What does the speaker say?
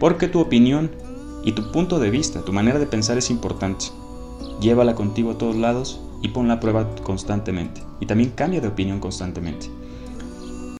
Porque tu opinión y tu punto de vista, tu manera de pensar es importante. Llévala contigo a todos lados y ponla a prueba constantemente. Y también cambia de opinión constantemente.